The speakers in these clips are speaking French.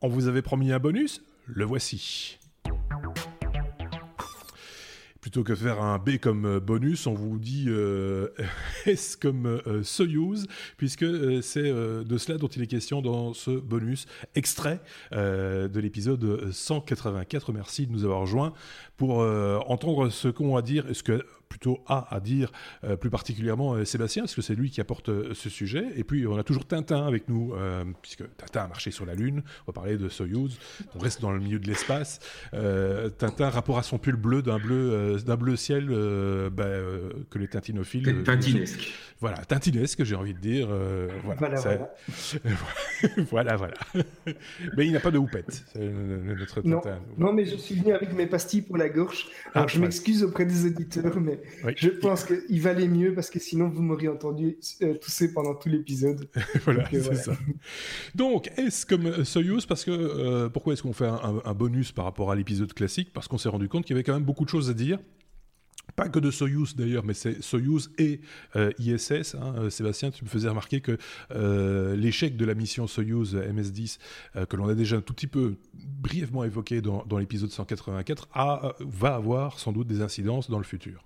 On vous avait promis un bonus, le voici. Plutôt que faire un B comme euh, bonus, on vous dit euh, S comme euh, Soyuz, puisque c'est de cela dont il est question dans ce bonus extrait de l'épisode 184. Merci de nous avoir rejoints pour entendre ce qu'ont à dire, ce que plutôt a à dire euh, plus particulièrement euh, Sébastien, parce que c'est lui qui apporte euh, ce sujet. Et puis on a toujours Tintin avec nous, puisque Tintin a marché sur la Lune. On va parler de Soyuz. On reste dans le milieu de l'espace. Tintin, rapport à son pull bleu d'un bleu, d'un bleu ciel bah, que les tintinophiles. Tintinesque. voilà, tintinesque, j'ai envie de dire. voilà, Voilà, ça- voilà, voilà. Mais il n'a pas de houppette, notre Non, non, mais je suis venu avec mes pastilles pour la gorge. Alors, Ah, je ouais. m'excuse auprès des auditeurs, mais Oui. je pense qu'il valait mieux parce que sinon, vous m'auriez entendu euh, tousser pendant tout l'épisode. voilà, Donc, euh, c'est voilà. ça. Donc, est-ce comme Soyuz Parce que euh, pourquoi est-ce qu'on fait un, un- un bonus par rapport à l'épisode classique? Parce qu'on s'est rendu compte qu'il y avait quand même beaucoup de choses à dire. Pas que de Soyuz d'ailleurs, mais c'est Soyuz et euh, ISS. hein. Euh, Sébastien, tu me faisais remarquer que euh, l'échec de la mission Soyuz MS-10, euh, que l'on a déjà un tout petit peu brièvement évoqué dans, l'épisode 184, a, va avoir sans doute des incidences dans le futur.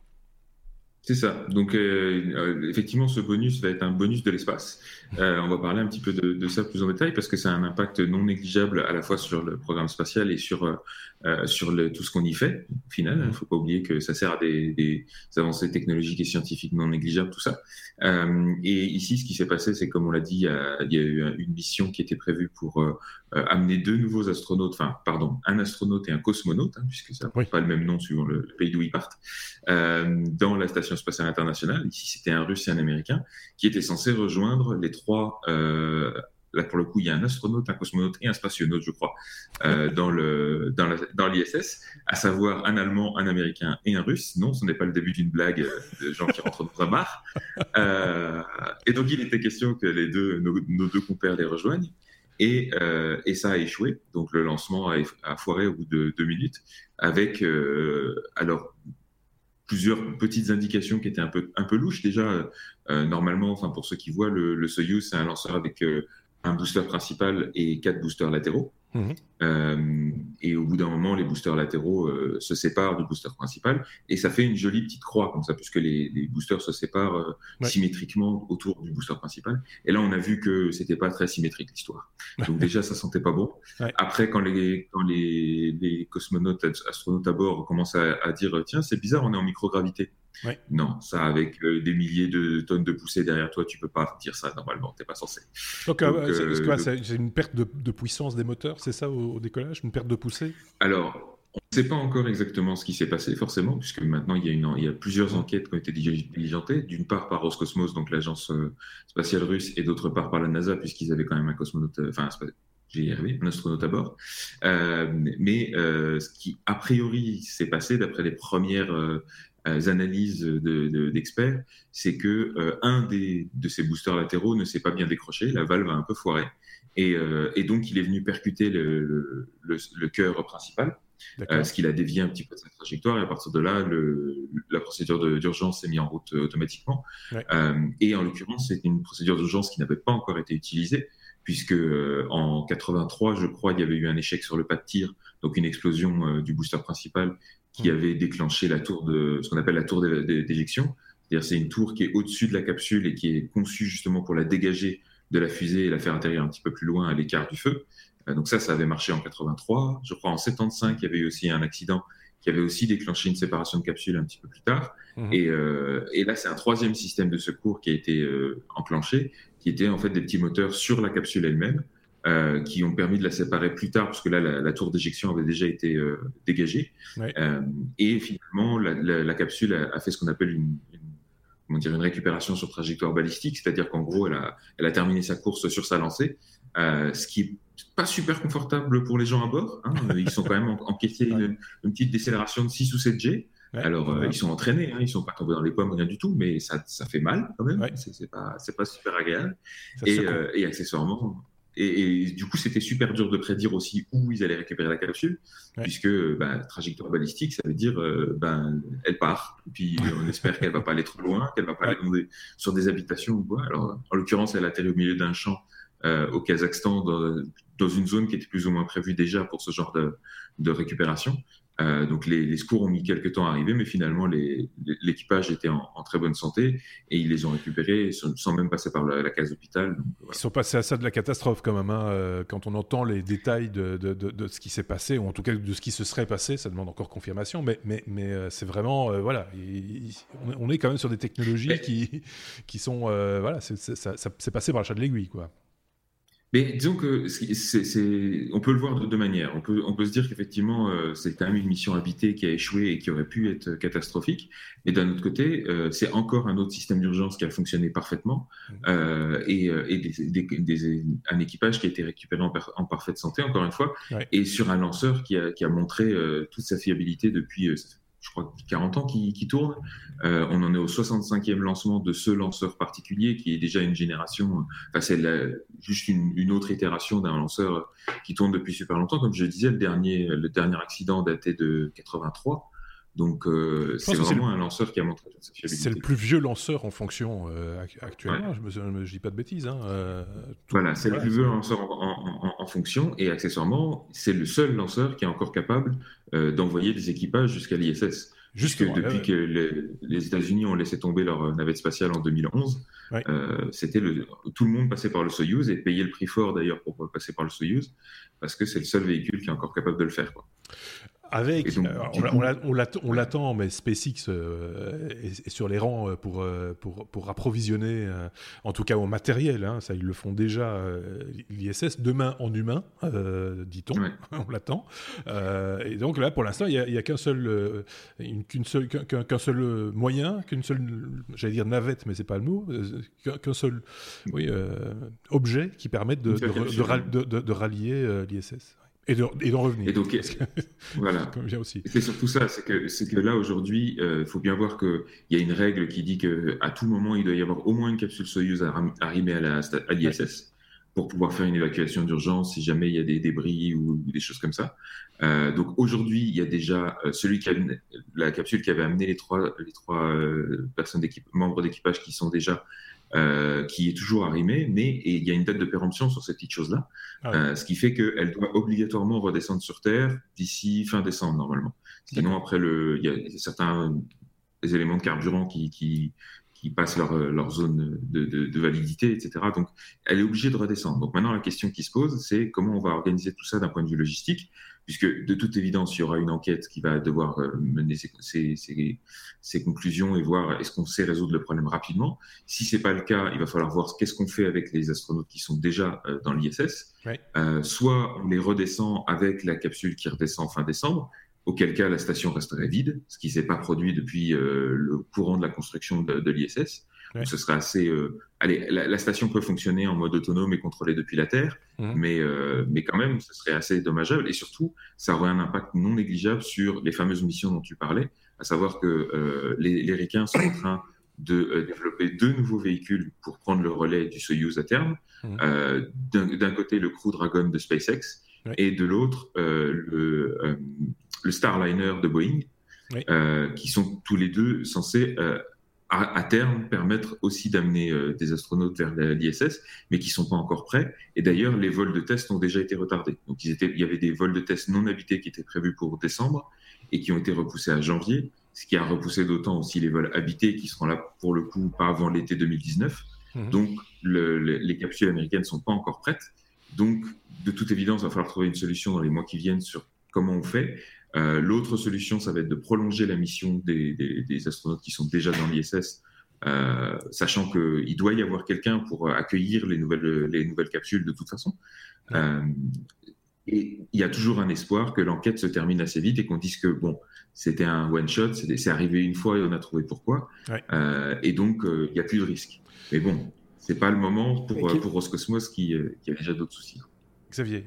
C'est ça. Donc, effectivement, ce bonus va être un bonus de l'espace. On va parler un petit peu de, ça plus en détail parce que ça a un impact non négligeable à la fois sur le programme spatial et sur, euh, sur le, tout ce qu'on y fait. Au final, il ne faut pas oublier que ça sert à des, des avancées technologiques et scientifiques non négligeables, tout ça. Euh, et ici, ce qui s'est passé, c'est comme on l'a dit, il y, a, il y a eu une mission qui était prévue pour euh, euh, amener deux nouveaux astronautes, enfin, pardon, un astronaute et un cosmonaute, hein, puisque ça n'a Oui. pas le même nom suivant le, le pays d'où ils partent, euh, dans la station spatiale internationale. Ici, c'était un Russe et un Américain qui étaient censés rejoindre les trois. Là, pour le coup, il y a un astronaute, un cosmonaute et un spationaute, je crois, euh, dans le dans l'ISS, à savoir un Allemand, un Américain et un Russe. Non, ce n'est pas le début d'une blague euh, de gens qui rentrent dans un bar. Euh, et donc, il était question que les deux, nos, deux compères les rejoignent. Et, et ça a échoué. Donc le lancement a, foiré au bout de deux minutes, avec alors plusieurs petites indications qui étaient un peu un peu louches déjà. Normalement, enfin pour ceux qui voient, le, le Soyuz c'est un lanceur avec un booster principal et quatre boosters latéraux. Mhm. Euh, et au bout d'un moment, les boosters latéraux euh, se séparent du booster principal et ça fait une jolie petite croix comme ça, puisque les, les boosters se séparent euh, Ouais. symétriquement autour du booster principal. Et là, on a vu que c'était pas très symétrique l'histoire. Donc déjà, ça sentait pas bon. Ouais. Après, quand les quand les, les cosmonautes, astronautes à bord commencent à, à dire tiens, c'est bizarre, on est en microgravité. Ouais. Non, ça avec euh, des milliers de tonnes de poussée derrière toi, tu peux pas dire ça normalement, t'es pas censé. Donc, euh, c'est- euh, c'est quoi, le- une perte de, de puissance des moteurs, c'est ça au, au décollage Une perte de poussée? Alors, on ne sait pas encore exactement ce qui s'est passé, forcément, puisque maintenant il y a, une, il y a plusieurs enquêtes qui ont été dili- diligentées, d'une part par Roscosmos, donc l'agence euh, spatiale russe, et d'autre part par la NASA, puisqu'ils avaient quand même un cosmonaute, euh, enfin, j'ai arrivé, un astronaute à bord. Euh, mais euh, ce qui, a priori, s'est passé, d'après les premières euh, euh, analyses de- de- d'experts, c'est que euh, un des, de ces boosters latéraux ne s'est pas bien décroché, la valve a un peu foiré, et, euh, et donc il est venu percuter le, le, le, le cœur principal. Euh, ce qui l'a dévié un petit peu de sa trajectoire. Et à partir de là, le, la procédure d'urgence s'est mise en route euh, automatiquement. Ouais. Euh, et en l'occurrence, c'est une procédure d'urgence qui n'avait pas encore été utilisée, puisque euh, en 83, je crois, il y avait eu un échec sur le pas de tir, donc une explosion euh, du booster principal qui avait déclenché la tour de ce qu'on appelle la tour d'é- d'é- d'éjection. C'est-à-dire, c'est une tour qui est au-dessus de la capsule et qui est conçue justement pour la dégager de la fusée et la faire atterrir un petit peu plus loin à l'écart du feu. Euh, Donc ça, ça avait marché en 83. Je crois en 75, il y avait eu aussi un accident qui avait aussi déclenché une séparation de capsule un petit peu plus tard. Mhm. Et, euh, et là, c'est un troisième système de secours qui a été euh, enclenché, qui était en fait des petits moteurs sur la capsule elle-même, euh, qui ont permis de la séparer plus tard, parce que là, la, la tour d'éjection avait déjà été dégagée. Ouais. Et finalement, la, la, la capsule a, a fait ce qu'on appelle une, comment dire, une récupération sur trajectoire balistique, c'est-à-dire qu'en gros, elle a, elle a terminé sa course sur sa lancée, euh, ce qui est pas super confortable pour les gens à bord. Hein. Ils sont quand même en- enquêtés une, une petite décélération de 6 ou 7 G. Ouais. Alors, euh, Ouais. ils sont entraînés, hein, ils sont pas tombés dans les pommes, rien du tout, mais ça, ça fait mal quand même. Ouais. C'est pas, super agréable. Et, euh, et accessoirement, et, et du coup, c'était super dur de prédire aussi où ils allaient récupérer la capsule, Ouais. puisque bah, trajectoire balistique, ça veut dire euh, ben elle part. Puis on espère qu'elle va pas aller trop loin, qu'elle va pas aller dans des- sur des habitations ou quoi. Alors, en l'occurrence, elle atterrit au milieu d'un champ au Kazakhstan dans, une zone qui était plus ou moins prévue déjà pour ce genre de, de récupération. Euh, donc les, secours ont mis quelques temps à arriver, mais finalement l'équipage était en, très bonne santé et ils les ont récupérés sans, même passer par la, case hôpital. Ils sont passés à ça de la catastrophe quand même. Hein, euh, quand on entend les détails de, ce qui s'est passé, ou en tout cas de ce qui se serait passé, ça demande encore confirmation, mais, mais, mais euh, c'est vraiment, voilà, on est quand même sur des technologies qui, qui sont, voilà, c'est passé par le chat de l'aiguille, quoi. Mais disons que c'est, on peut le voir de deux manières. On peut, on peut se dire qu'effectivement, euh, c'est quand même une mission habitée qui a échoué et qui aurait pu être catastrophique. Mais d'un autre côté, euh, c'est encore un autre système d'urgence qui a fonctionné parfaitement mmh. euh, et, euh, et des, des, un équipage qui a été récupéré en, en parfaite santé, encore une fois, et sur un lanceur qui a, qui a montré toute sa fiabilité depuis je crois, 40 ans qui, qui tourne. Euh, on en est au 65e lancement de ce lanceur particulier qui est déjà une génération, enfin c'est juste une, une, autre itération d'un lanceur qui tourne depuis super longtemps. Comme je disais, le dernier, le dernier accident datait de 83. Donc euh, c'est vraiment un lanceur qui a montré toute sa fiabilité. C'est le plus vieux lanceur en fonction euh, actuellement, je ne dis pas de bêtises. Hein, euh, voilà, c'est le plus vieux lanceur en, en, fonction et accessoirement, c'est le seul lanceur qui est encore capable d'envoyer des équipages jusqu'à l'ISS. Jusque depuis que les, États-Unis ont laissé tomber leur navette spatiale en 2011, c'était le, tout le monde passait par le Soyuz et payait le prix fort d'ailleurs pour passer par le Soyuz parce que c'est le seul véhicule qui est encore capable de le faire. Quoi. Avec, on, l'attend, mais SpaceX euh, est, sur les rangs euh, pour, euh, pour, pour approvisionner, en tout cas au matériel, hein, ça ils le font déjà, l'ISS, demain en humain, dit-on, on l'attend. et donc là, pour l'instant, il n'y a, qu'un seul, qu'un, seul moyen, qu'une seule, j'allais dire navette, mais c'est pas le mot, qu'un seul oui, objet qui permette de, de, de rallier l'ISS. Et d'en revenir. Et donc, voilà. C'est surtout ça, c'est que, que là aujourd'hui, il euh, faut bien voir qu'il y a une règle qui dit qu'à tout moment, il doit y avoir au moins une capsule Soyuz arrimée à l'ISS pour pouvoir faire une évacuation d'urgence si jamais il y a des débris ou, des choses comme ça. Euh, donc aujourd'hui, il y a déjà euh, celui qui a la capsule qui avait amené les trois, les trois personnes membres d'équipage qui sont déjà euh, qui est toujours arrimée, mais il y a une date de péremption sur cette petite chose-là, ah euh, ce qui fait qu'elle doit obligatoirement redescendre sur Terre d'ici fin décembre normalement. Sinon, après, le, il y a certains éléments de carburant qui, qui, qui passent leur, leur zone de, de, de, validité, etc. Donc, elle est obligée de redescendre. Donc maintenant, la question qui se pose, c'est comment on va organiser tout ça d'un point de vue logistique puisque de toute évidence, il y aura une enquête qui va devoir euh, mener ses, conclusions et voir est-ce qu'on sait résoudre le problème rapidement. Si c'est pas le cas, il va falloir voir qu'est-ce qu'on fait avec les astronautes qui sont déjà euh, dans l'ISS. Euh, soit on les redescend avec la capsule qui redescend fin décembre, auquel cas la station resterait vide, ce qui s'est pas produit depuis le courant de la construction de l'ISS ce serait assez. Euh, allez, la, station peut fonctionner en mode autonome et contrôlée depuis la Terre, mmh. mais, euh, mais quand même, ce serait assez dommageable. Et surtout, ça aurait un impact non négligeable sur les fameuses missions dont tu parlais, à savoir que euh, les, les Ricains sont en train de développer deux nouveaux véhicules pour prendre le relais du Soyuz à terme. Mmh. D'un côté, le Crew Dragon de SpaceX, et de l'autre, le, le Starliner de Boeing. qui sont tous les deux censés à, terme permettre aussi d'amener euh, des astronautes vers l'ISS, mais qui sont pas encore prêts. Et d'ailleurs, les vols de test ont déjà été retardés. Donc, ils étaient, il y avait des vols de test non habités qui étaient prévus pour décembre et qui ont été repoussés à janvier, ce qui a repoussé d'autant aussi les vols habités qui seront là pour le coup pas avant l'été 2019. Mmh. Donc, le, les capsules américaines sont pas encore prêtes. Donc, de toute évidence, il va falloir trouver une solution dans les mois qui viennent sur comment on fait. Euh, l'autre solution, ça va être de prolonger la mission des, des, astronautes qui sont déjà dans l'ISS, euh, sachant qu'il doit y avoir quelqu'un pour accueillir les nouvelles, les nouvelles capsules de toute façon. Euh, et il y a toujours un espoir que l'enquête se termine assez vite et qu'on dise que bon, c'était un one shot, c'est arrivé une fois et on a trouvé pourquoi. Euh, et donc il n'y a plus de risque. Mais bon, c'est pas le moment pour, pour Roscosmos qui, qui a déjà d'autres soucis. Xavier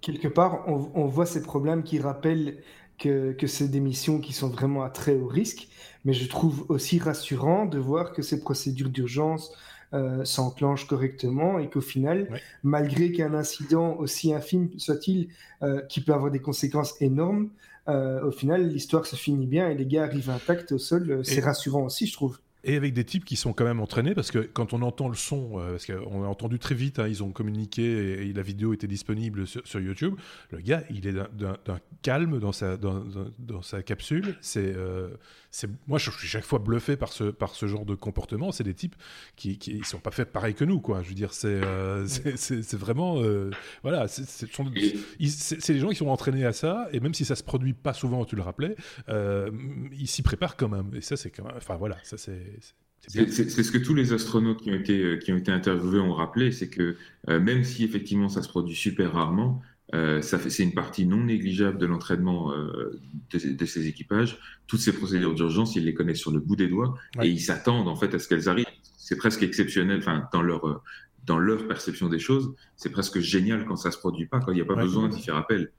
quelque part, on, voit ces problèmes qui rappellent que, que c'est des missions qui sont vraiment à très haut risque, mais je trouve aussi rassurant de voir que ces procédures d'urgence euh, s'enclenchent correctement et qu'au final, malgré qu'un incident aussi infime soit-il, euh, qui peut avoir des conséquences énormes, euh, au final, l'histoire se finit bien et les gars arrivent intacts au sol. C'est rassurant aussi, je trouve. Et avec des types qui sont quand même entraînés, parce que quand on entend le son, euh, parce qu'on a entendu très vite, hein, ils ont communiqué et, la vidéo était disponible sur, YouTube, le gars, il est d'un calme dans sa, dans, dans, sa capsule. C'est, euh, moi, je suis chaque fois bluffé par ce, par ce genre de comportement. C'est des types qui, ils sont pas faits pareil que nous, quoi. Je veux dire, c'est, euh, c'est, vraiment, voilà, c'est, c'est, les gens qui sont entraînés à ça, et même si ça se produit pas souvent, tu le rappelais, ils s'y préparent quand même. Et ça, c'est quand même, enfin voilà, ça c'est c'est ce que tous les astronautes qui ont été, euh, qui ont été interviewés ont rappelé, c'est que euh, même si effectivement ça se produit super rarement, euh, c'est une partie non négligeable de l'entraînement de, ces équipages. Toutes ces procédures d'urgence, ils les connaissent sur le bout des doigts et ils s'attendent en fait à ce qu'elles arrivent. C'est presque exceptionnel, enfin dans leur dans leur perception des choses, c'est presque génial quand ça se produit pas, quand il n'y a pas besoin d'y faire appel.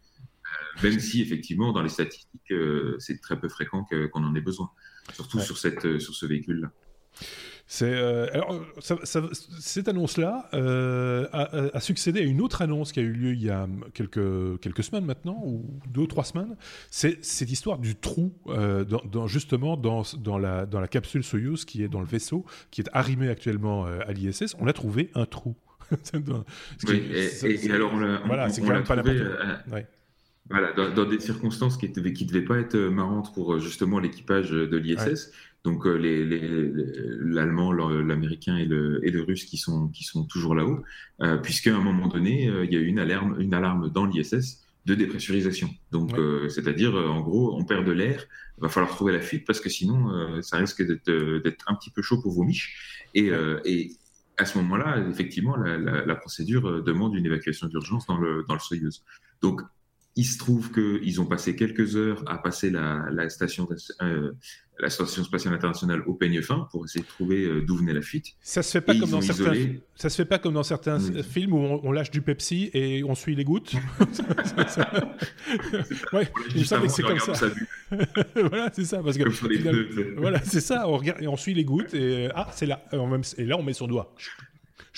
même si effectivement dans les statistiques, c'est très peu fréquent qu'on en ait besoin, surtout sur cette sur ce véhicule-là. C'est euh, alors cette annonce-là euh, a, succédé à une autre annonce qui a eu lieu il y a quelques quelques semaines maintenant ou deux ou trois semaines. C'est cette histoire du trou euh, dans, justement dans, dans la dans la capsule Soyuz qui est dans le vaisseau qui est arrimé actuellement à l'ISS. On a trouvé un trou. oui, et, alors on voilà, c'est quand même pas trouvé, Voilà, dans, des circonstances qui ne qui devaient pas être marrantes pour justement l'équipage de l'ISS donc euh, l'allemand, l'américain et le, et le russe qui sont, qui sont toujours là-haut, euh, puisqu'à un moment donné, euh, il y a eu une alarme, une alarme dans l'ISS de dépressurisation. Donc, c'est-à-dire, en gros, on perd de l'air, il va falloir trouver la fuite parce que sinon, ça risque d'être un petit peu chaud pour vos miches. Et, et à ce moment-là, effectivement, la, la, procédure demande une évacuation d'urgence dans le, dans le Soyuz. Donc, il se trouve qu'ils ont passé quelques heures à passer la, la station, euh, la station spatiale internationale au peigne fin pour essayer de trouver euh, d'où venait la fuite. Ça se fait pas comme dans certains. Ça se fait pas comme dans certains films où on, lâche du Pepsi et on suit les gouttes. c'est comme ça. voilà, c'est ça parce que voilà, c'est ça. On regarde et on suit les gouttes et ah, c'est là. Et là, on met son doigt.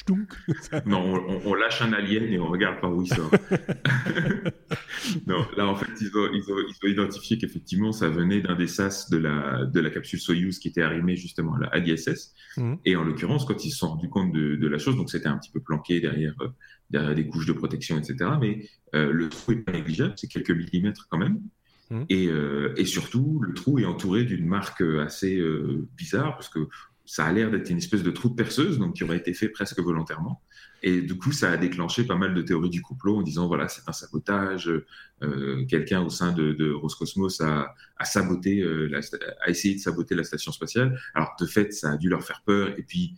non, on, lâche un alien et on regarde par où il sort. non, là, en fait, ils ont, ils ont, identifié qu'effectivement, ça venait d'un des sas de la, de la capsule Soyuz qui était arrimée justement à l'ISS. Mhm. Et en l'occurrence, quand ils se sont rendus compte de, la chose, donc c'était un petit peu planqué derrière, euh, derrière des couches de protection, etc. Mais euh, le trou est pas négligeable, c'est quelques millimètres quand même. Mhm. Et, euh, et, surtout, le trou est entouré d'une marque assez bizarre, parce que ça a l'air d'être une espèce de trou de perceuse, donc qui aurait été fait presque volontairement. Et du coup, ça a déclenché pas mal de théories du complot en disant voilà, c'est un sabotage. Euh, quelqu'un au sein de, Roscosmos a, saboté, euh, a essayé de saboter la station spatiale. Alors de fait, ça a dû leur faire peur. Et puis,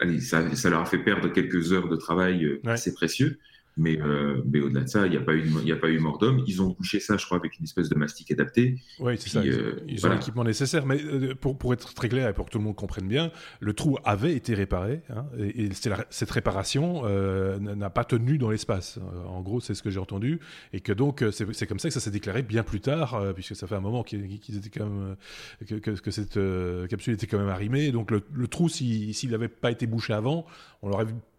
allez, ça, ça, leur a fait perdre quelques heures de travail euh, assez précieux. Mais, euh, mais au-delà de ça, il n'y a, pas eu, a pas eu mort d'homme. Ils ont bouché ça, je crois, avec une espèce de mastic adapté. Oui, c'est ça. Ils, euh, ont l'équipement nécessaire. Mais euh, pour, pour, être très clair et pour que tout le monde comprenne bien, le trou avait été réparé. Hein, et, cette réparation n'a pas tenu dans l'espace. En gros, c'est ce que j'ai entendu. Et que donc, c'est comme ça que ça s'est déclaré bien plus tard, puisque ça fait un moment qu'ils étaient quand même, que, que, cette capsule était quand même arrimée. Donc, le, le trou, s'il n'avait pas été bouché avant, on l'aurait constaté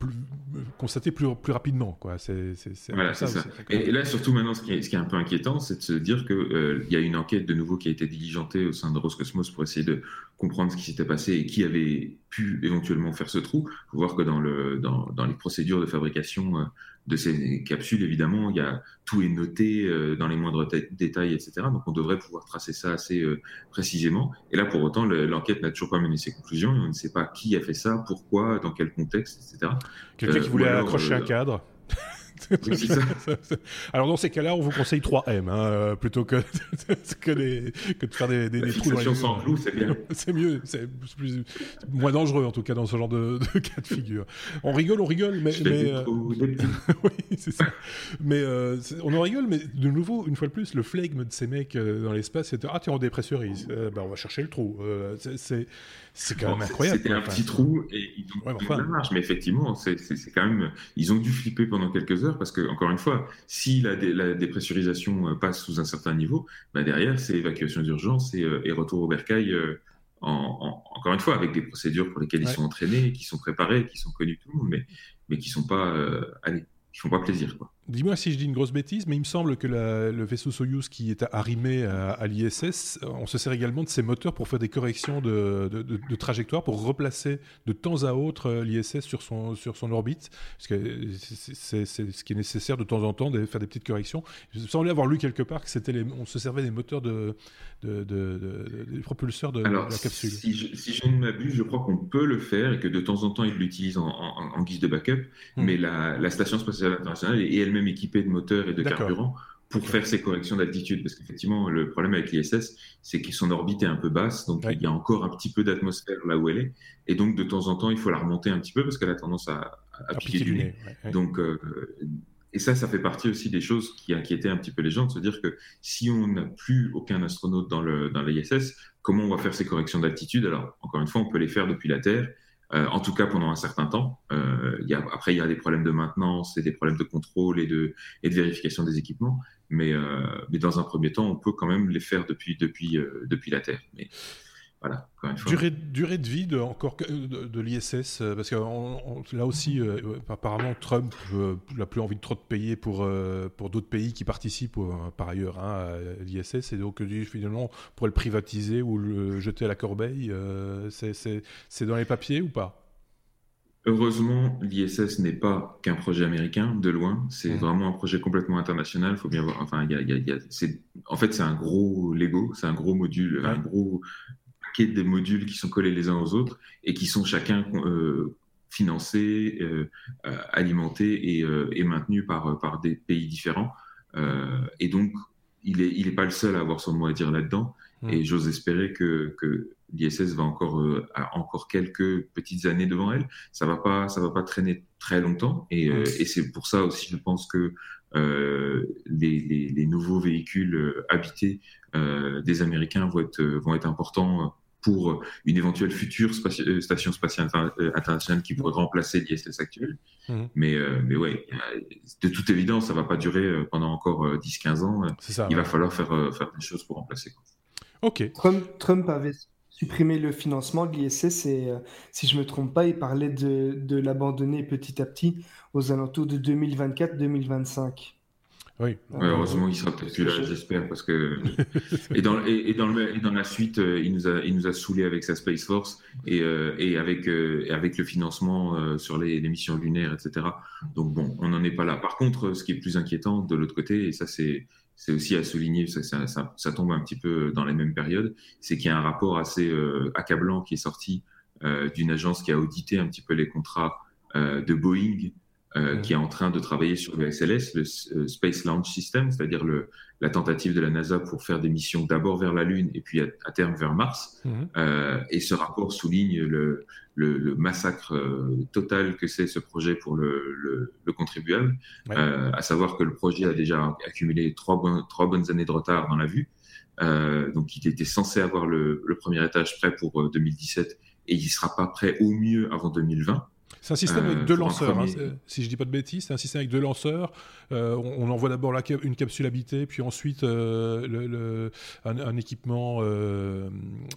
plus, plus rapidement. Quoi. C'est, voilà, ça. ça. Et, là, surtout maintenant, ce qui est, ce qui est un peu inquiétant, c'est de se dire qu'il euh, y a une enquête de nouveau qui a été diligentée au sein de Roscosmos pour essayer de comprendre ce qui s'était passé et qui avait pu éventuellement faire ce trou. Il faut voir que dans, le, dans, dans les procédures de fabrication euh, de ces capsules, évidemment, il y a, tout est noté euh, dans les moindres détails, etc. Donc on devrait pouvoir tracer ça assez euh, précisément. Et là, pour autant, l'enquête n'a toujours pas mené ses conclusions. on ne sait pas qui a fait ça, pourquoi, dans quel contexte, etc. Quelqu'un qui voulait accrocher un cadre Alors dans ces cas-là, on vous conseille 3M hein, euh, plutôt que, que, que, de faire des, des, trous dans les sans clous, c'est bien. c'est mieux, c'est moins dangereux en tout cas dans ce genre de, cas de figure. On rigole, on rigole, mais, mais euh, oui, c'est ça. Mais euh, on en rigole, mais de nouveau, une fois de plus, le flegme de ces mecs dans l'espace, c'est ah tiens on dépressurise, ben, on va chercher le trou. c'est c'est quand même incroyable. C'était un petit trou et ils ont ouais, la marche, mais effectivement, c'est quand même. Ils ont dû flipper pendant quelques heures parce que, encore une fois, si la, la dépressurisation euh, passe sous un certain niveau, bah derrière, c'est évacuation d'urgence et, euh, et, retour au bercail. Euh, en, encore une fois, avec des procédures pour lesquelles ils sont entraînés, qui sont préparés, qui sont connus tout le monde, mais, mais qui sont pas, allez, qui font pas plaisir, quoi. Dis-moi si je dis une grosse bêtise, mais il me semble que le vaisseau Soyuz qui est arrimé à, l'ISS, on se sert également de ses moteurs pour faire des corrections de, trajectoire, pour replacer de temps à autre euh, l'ISS sur son, sur son orbite, parce que c'est ce qui est nécessaire de temps en temps de faire des petites corrections. Il me semblait avoir lu quelque part que c'était on se servait des moteurs de, des propulseurs de, la capsule. Si je, si je ne m'abuse, je crois qu'on peut le faire et que de temps en temps ils l'utilisent en, guise de backup, hmm. mais la, la, station spatiale internationale est elle même équipé de moteurs et de carburant pour faire ces corrections d'altitude. Parce qu'effectivement, le problème avec l'ISS, c'est que son orbite est un peu basse, donc il y a encore un petit peu d'atmosphère là où elle est. Et donc, de temps en temps, il faut la remonter un petit peu parce qu'elle a tendance à, piquer du nez. Donc, euh, et ça, ça fait partie aussi des choses qui inquiétaient un petit peu les gens, de se dire que si on n'a plus aucun astronaute dans l'ISS, dans comment on va faire ces corrections d'altitude? Alors, encore une fois, on peut les faire depuis la Terre. Euh, en tout cas pendant un certain temps. Euh, y a, après, il y a des problèmes de maintenance et des problèmes de contrôle et de, et de vérification des équipements, mais, euh, mais dans un premier temps, on peut quand même les faire depuis, depuis, euh, depuis la Terre. Voilà, Durée, durée, de vie de, encore de, l'ISS, euh, parce que là aussi, euh, apparemment, Trump n'a plus envie de trop de payer pour, euh, pour d'autres pays qui participent par ailleurs hein, à l'ISS, et donc finalement, on pourrait le privatiser ou le jeter à la corbeille. c'est dans les papiers ou pas? Heureusement, l'ISS n'est pas qu'un projet américain, de loin. C'est mmh. vraiment un projet complètement international. Faut bien voir. Enfin, y a, y a, en fait, c'est un gros Lego, c'est un gros module, un gros des modules qui sont collés les uns aux autres et qui sont chacun euh, financés, euh, euh, alimentés et, maintenus par, par des pays différents. et donc, il n'est il est pas le seul à avoir son mot à dire là-dedans. Mmh. Et j'ose espérer que, que l'ISS va encore, encore quelques petites années devant elle. Ça va pas, ça va pas traîner très longtemps. Et, mmh. et c'est pour ça aussi, je pense que les, les, nouveaux véhicules habités des Américains vont être, vont être importants pour une éventuelle future euh, station spatiale euh, internationale qui pourrait remplacer l'ISS actuelle. Mhm. Mais, euh, mais ouais, de toute évidence, ça ne va pas durer pendant encore 10-15 ans. Il va falloir faire, faire des choses pour remplacer. Ok. Trump, avait supprimé le financement de l'ISS et, si je ne me trompe pas, il parlait de, de l'abandonner petit à petit aux alentours de 2024-2025. Oui. heureusement, il sera peut-être plus là, j'espère, parce que et dans et, dans le, et dans la suite, euh, il nous a il nous a saoulé avec sa Space Force et, euh, et avec euh, avec le financement sur les, les, missions lunaires, etc. Donc bon, on n'en est pas là. Par contre, ce qui est plus inquiétant de l'autre côté, et ça c'est c'est aussi à souligner, ça, ça, ça, ça, tombe un petit peu dans les mêmes périodes, c'est qu'il y a un rapport assez accablant qui est sorti d'une agence qui a audité un petit peu les contrats de Boeing euh, qui est en train de travailler sur le SLS, le euh, Space Launch System, c'est-à-dire la tentative de la NASA pour faire des missions d'abord vers la Lune et puis à, terme vers Mars. Mhm. Euh, et ce rapport souligne le, le, le massacre euh, total que c'est ce projet pour le, le, le contribuable, à savoir que le projet a déjà accumulé trois, trois bonnes années de retard dans la vue. donc il était censé avoir le, premier étage prêt pour 2017 et il ne sera pas prêt au mieux avant 2020. C'est un système avec euh, deux lanceurs, hein, si je dis pas de bêtises, c'est un système avec deux lanceurs. Euh, on, envoie d'abord une capsule habitée, puis ensuite euh, le, un, équipement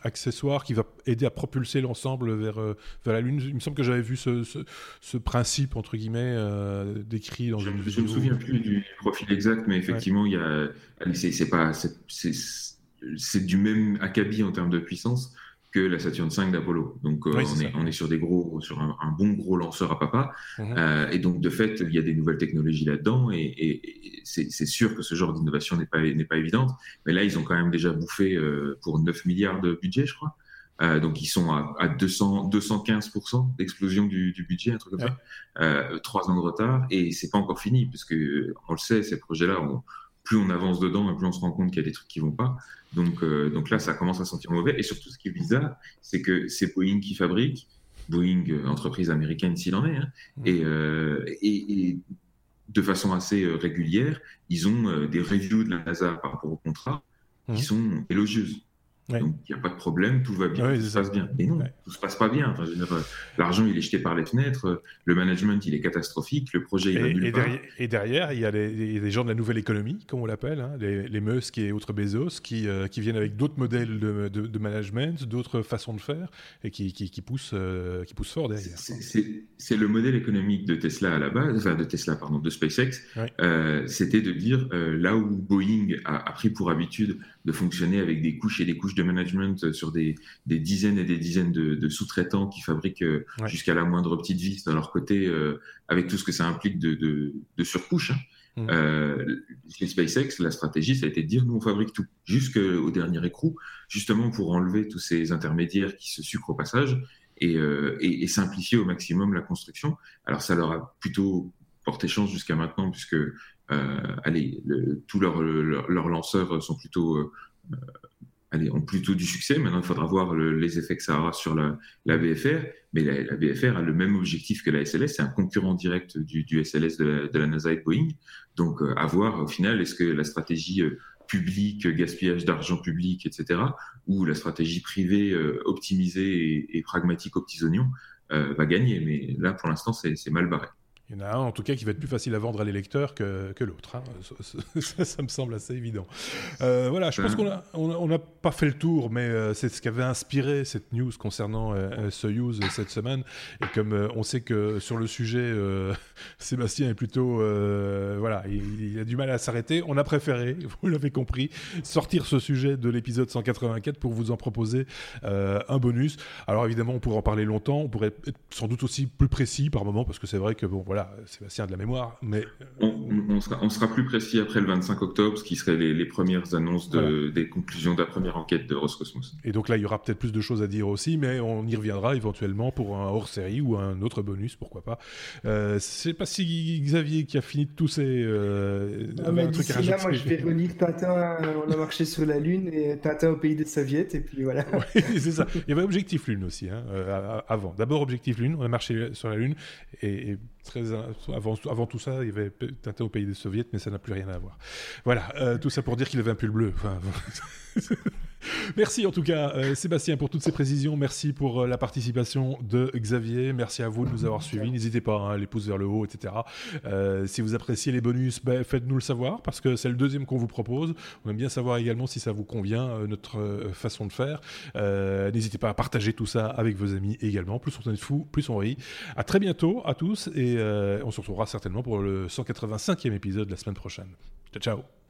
accessoire qui va aider à propulser l'ensemble vers, vers la Lune. Il me semble que j'avais vu ce, ce, principe, entre guillemets, décrit dans je, une vidéo. Je ne me souviens plus du profil exact, mais effectivement, il y a, c'est pas, c'est du même acabit en termes de puissance la Saturne 5 d'Apollo. Donc euh, on, est, on, est, sur des gros, sur un, bon gros lanceur à papa. Mhm. Euh, et donc de fait, il y a des nouvelles technologies là-dedans. Et, c'est sûr que ce genre d'innovation n'est pas, n'est pas évidente. Mais là, ils ont quand même déjà bouffé euh, pour 9 milliards de budget, je crois. donc ils sont à, 200, 215% d'explosion du, budget, un truc comme ça. Trois ans de retard et c'est pas encore fini parce que on le sait, ces projets-là, plus on avance dedans, plus on se rend compte qu'il y a des trucs qui vont pas. Donc, euh, donc là, ça commence à sentir mauvais. Et surtout, ce qui est bizarre, c'est que c'est Boeing qui fabrique, Boeing, euh, entreprise américaine s'il en est, hein, mmh. euh, et, et, de façon assez régulière, ils ont des reviews de la NASA par rapport au contrat qui mmh. sont élogieuses. Donc, il n'y a pas de problème, tout va bien, tout se passe bien. Mais non, tout se passe pas bien. Enfin, euh, L'argent, il est jeté par les fenêtres, le management, il est catastrophique, le projet, il et, va nulle et part. Derrière, et derrière, il y a les, gens de la nouvelle économie, comme on l'appelle, hein, les, les Musk et autres Bezos, qui, euh, qui viennent avec d'autres modèles de, de, management, d'autres façons de faire, et qui, qui, qui poussent, euh, qui poussent fort derrière. C'est le modèle économique de Tesla à la base, enfin de Tesla, pardon, de SpaceX. C'était de dire, là où Boeing a, a pris pour habitude de fonctionner avec des couches et des couches de management sur des, des dizaines et des dizaines de, de sous-traitants qui fabriquent euh, jusqu'à la moindre petite vis dans leur côté, euh, avec tout ce que ça implique de, de, de surcouche. Hein. Mmh. Euh, chez SpaceX, la stratégie, ça a été de dire nous, on fabrique tout, jusqu'au dernier écrou, justement pour enlever tous ces intermédiaires qui se sucrent au passage et, euh, et, et, simplifier au maximum la construction. Alors, ça leur a plutôt porté chance jusqu'à maintenant, puisque euh, allez, le, tous leurs, leurs, lanceurs sont plutôt euh, allez, ont plutôt du succès. Maintenant, il faudra voir le, les effets que ça aura sur la, la BFR. Mais la, la, BFR a le même objectif que la SLS. C'est un concurrent direct du, SLS de la, NASA et Boeing. Donc, euh, à voir au final, est-ce que la stratégie euh, publique, gaspillage d'argent public, etc., ou la stratégie privée euh, optimisée et, et, pragmatique aux petits oignons va gagner. Mais là, pour l'instant, c'est mal barré. Il y en a un, en tout cas, qui va être plus facile à vendre à l'électeur que, que l'autre. Hein. Ça, ça, me semble assez évident. Euh, voilà, je pense qu'on n'a on a pas fait le tour, mais euh, c'est ce qui avait inspiré cette news concernant euh, Soyuz cette semaine. Et comme on sait que sur le sujet, Sébastien est plutôt... voilà, il, il, a du mal à s'arrêter. On a préféré, vous l'avez compris, sortir ce sujet de l'épisode 184 pour vous en proposer un bonus. Alors évidemment, on pourrait en parler longtemps. On pourrait être sans doute aussi plus précis par moment, parce que c'est vrai que, bon, voilà, voilà, Sébastien a de la mémoire, mais... On, on, sera, on, sera, plus précis après le 25 octobre, ce qui serait les, les premières annonces de, voilà. des conclusions de la première enquête de Roscosmos. Et donc là, il y aura peut-être plus de choses à dire aussi, mais on y reviendra éventuellement pour un hors-série ou un autre bonus, pourquoi pas. Euh, c'est pas si Xavier qui a fini de tousser... Euh, ah, mais d'ici là, moi, je vais relire Tintin, on a marché sur la Lune, et Tintin au pays des Soviets, et puis voilà. oui, c'est ça. Il y avait Objectif Lune aussi, hein, euh, avant. D'abord Objectif Lune, on a marché sur la Lune, et, et très avant, tout ça, il avait Tintin au pays des soviets, mais ça n'a plus rien à voir. Voilà, euh, tout ça pour dire qu'il avait un pull bleu. Merci en tout cas, euh, Sébastien, pour toutes ces précisions. Merci pour euh, la participation de Xavier. Merci à vous de nous avoir suivis. N'hésitez pas, hein, les pouces vers le haut, etc. Euh, si vous appréciez les bonus, ben, faites-nous le savoir parce que c'est le deuxième qu'on vous propose. On aime bien savoir également si ça vous convient, notre façon de faire. N'hésitez pas à partager tout ça avec vos amis également. Plus on est fou, plus on rit. À très bientôt à tous et on se retrouvera certainement pour le 185e épisode la semaine prochaine. Ciao, ciao.